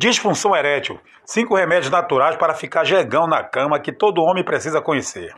Disfunção erétil. Cinco remédios naturais para ficar jegão na cama que todo homem precisa conhecer.